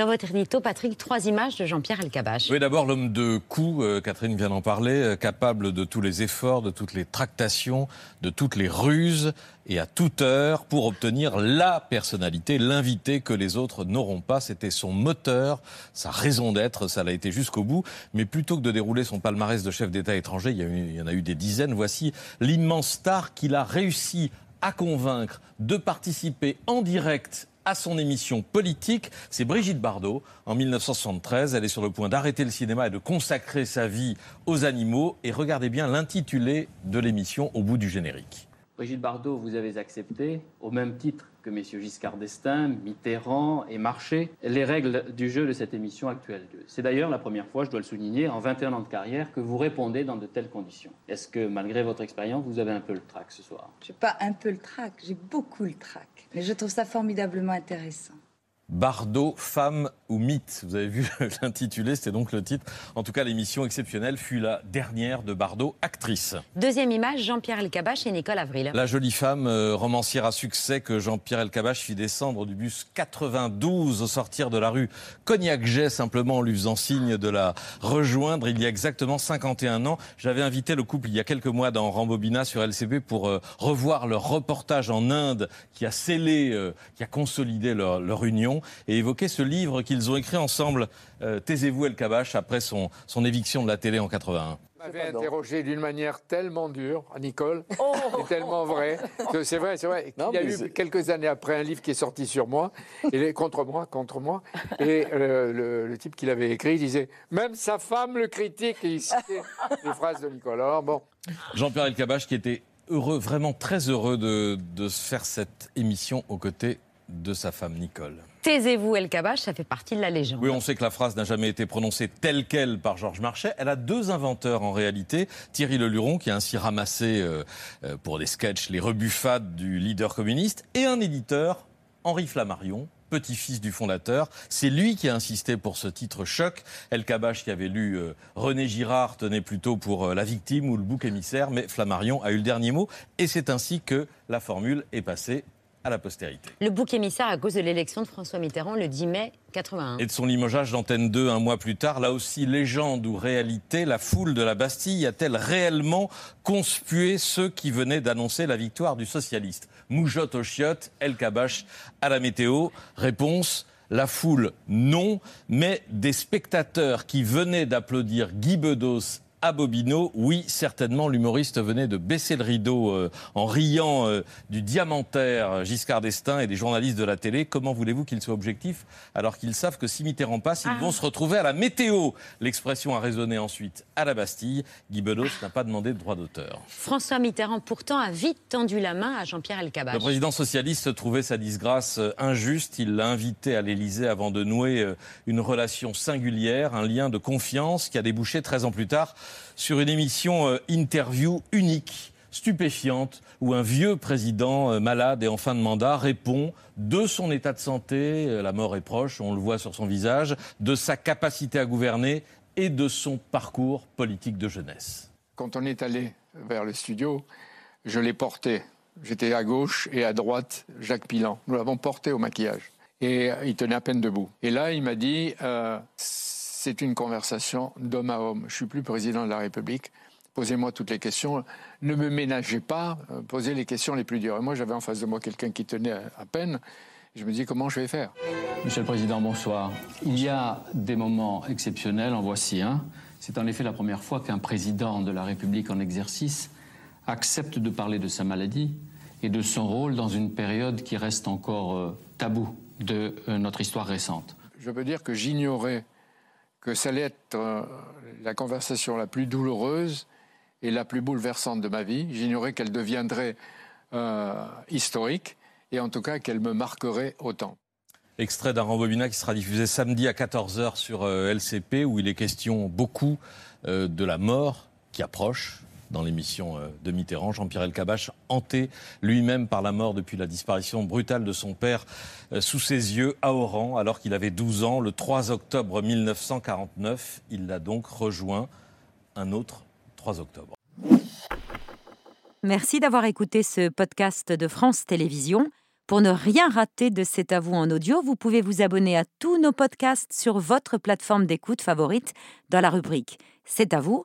Dans votre édito, Patrick, trois images de Jean-Pierre Elkabach. Oui, d'abord l'homme de coup, euh, Catherine vient d'en parler, euh, capable de tous les efforts, de toutes les tractations, de toutes les ruses et à toute heure pour obtenir la personnalité, l'invité que les autres n'auront pas. C'était son moteur, sa raison d'être, ça l'a été jusqu'au bout. Mais plutôt que de dérouler son palmarès de chef d'État étranger, il y, il y en a eu des dizaines, voici l'immense star qu'il a réussi à convaincre de participer en direct à son émission politique. C'est Brigitte Bardot. En 1973, elle est sur le point d'arrêter le cinéma et de consacrer sa vie aux animaux. Et regardez bien l'intitulé de l'émission au bout du générique. Brigitte Bardot, vous avez accepté, au même titre que messieurs Giscard d'Estaing, Mitterrand et Marché, les règles du jeu de cette émission actuelle. C'est d'ailleurs la première fois, je dois le souligner, en 21 ans de carrière, que vous répondez dans de telles conditions. Est-ce que, malgré votre expérience, vous avez un peu le trac ce soir? J'ai pas un peu le trac, j'ai beaucoup le trac. Mais je trouve ça formidablement intéressant. Bardot, femme ou mythe. Vous avez vu l'intitulé, c'était donc le titre. En tout cas, l'émission exceptionnelle fut la dernière de Bardot, actrice. Deuxième image, Jean-Pierre Elkabach et Nicole Avril. La jolie femme, euh, romancière à succès que Jean-Pierre Elkabach fit descendre du bus 92 au sortir de la rue Cognac-Jet, simplement en lui faisant signe de la rejoindre il y a exactement 51 ans. J'avais invité le couple il y a quelques mois dans Rambobina sur LCP pour euh, revoir leur reportage en Inde qui a scellé, euh, qui a consolidé leur, leur union et évoquer ce livre qu'ils ont écrit ensemble, euh, Taisez-vous El Kabash, après son, son éviction de la télé en 81. Vous m'avez interrogé d'une manière tellement dure, Nicole, oh et tellement vrai. C'est vrai, c'est vrai. Il y a eu quelques années après un livre qui est sorti sur moi, et contre moi, contre moi. Et euh, le, type qui l'avait écrit disait Même sa femme le critique, et il citait les phrases de Nicole. Alors bon. Jean-Pierre Elkabach qui était heureux, vraiment très heureux de, de faire cette émission aux côtés de sa femme Nicole. Taisez-vous, El Kabach, ça fait partie de la légende. Oui, on sait que la phrase n'a jamais été prononcée telle qu'elle par Georges Marchais. Elle a deux inventeurs en réalité. Thierry Leluron, qui a ainsi ramassé euh, euh, pour des sketchs les rebuffades du leader communiste, et un éditeur, Henri Flammarion, petit-fils du fondateur. C'est lui qui a insisté pour ce titre choc. El Kabach, qui avait lu euh, René Girard, tenait plutôt pour La victime ou le bouc émissaire, mais Flammarion a eu le dernier mot. Et c'est ainsi que la formule est passée à la postérité. Le bouc émissaire à cause de l'élection de François Mitterrand le 10 mai 81. Et de son limogeage d'Antenne 2 un mois plus tard, là aussi légende ou réalité, la foule de la Bastille a-t-elle réellement conspué ceux qui venaient d'annoncer la victoire du socialiste? Moujotte au chiottes, El Kabash à la météo. Réponse la foule, non, mais des spectateurs qui venaient d'applaudir Guy Bedos à Bobino. Oui, certainement, l'humoriste venait de baisser le rideau euh, en riant euh, du diamantaire Giscard d'Estaing et des journalistes de la télé. Comment voulez-vous qu'ils soient objectifs alors qu'ils savent que si Mitterrand passe, ils ah. vont se retrouver à la météo? L'expression a résonné ensuite à la Bastille. Guy Bedos n'a pas demandé de droit d'auteur. François Mitterrand, pourtant, a vite tendu la main à Jean-Pierre Elkabbach. Le président socialiste trouvait sa disgrâce euh, injuste. Il l'a invité à l'Élysée avant de nouer une relation singulière, un lien de confiance qui a débouché 13 ans plus tard sur une émission euh, interview unique, stupéfiante, où un vieux président euh, malade et en fin de mandat répond de son état de santé, euh, la mort est proche, on le voit sur son visage, de sa capacité à gouverner et de son parcours politique de jeunesse. Quand on est allé vers le studio, je l'ai porté. J'étais à gauche et à droite Jacques Pilan. Nous l'avons porté au maquillage. Et il tenait à peine debout. Et là, il m'a dit c'est une conversation d'homme à homme. Je suis plus président de la République. Posez-moi toutes les questions. Ne me ménagez pas. Euh, posez les questions les plus dures. Et moi, j'avais en face de moi quelqu'un qui tenait à peine. Je me dis comment je vais faire? Monsieur le Président, bonsoir. Il y a des moments exceptionnels, en voici un. C'est en effet la première fois qu'un président de la République en exercice accepte de parler de sa maladie et de son rôle dans une période qui reste encore euh, tabou de euh, notre histoire récente. Je peux dire que j'ignorais que ça allait être euh, la conversation la plus douloureuse et la plus bouleversante de ma vie. J'ignorais qu'elle deviendrait euh, historique et en tout cas qu'elle me marquerait autant. Extrait d'un rembobinat qui sera diffusé samedi à 14h sur euh, LCP où il est question beaucoup de la mort qui approche dans l'émission euh, de Mitterrand. Jean-Pierre Elkabach, hanté lui-même par la mort depuis la disparition brutale de son père euh, sous ses yeux à Oran, alors qu'il avait 12 ans. Le 3 octobre 1949, il l'a donc rejoint un autre 3 octobre. Merci d'avoir écouté ce podcast de France Télévisions. Pour ne rien rater de C'est à vous en audio, vous pouvez vous abonner à tous nos podcasts sur votre plateforme d'écoute favorite dans la rubrique C'est à vous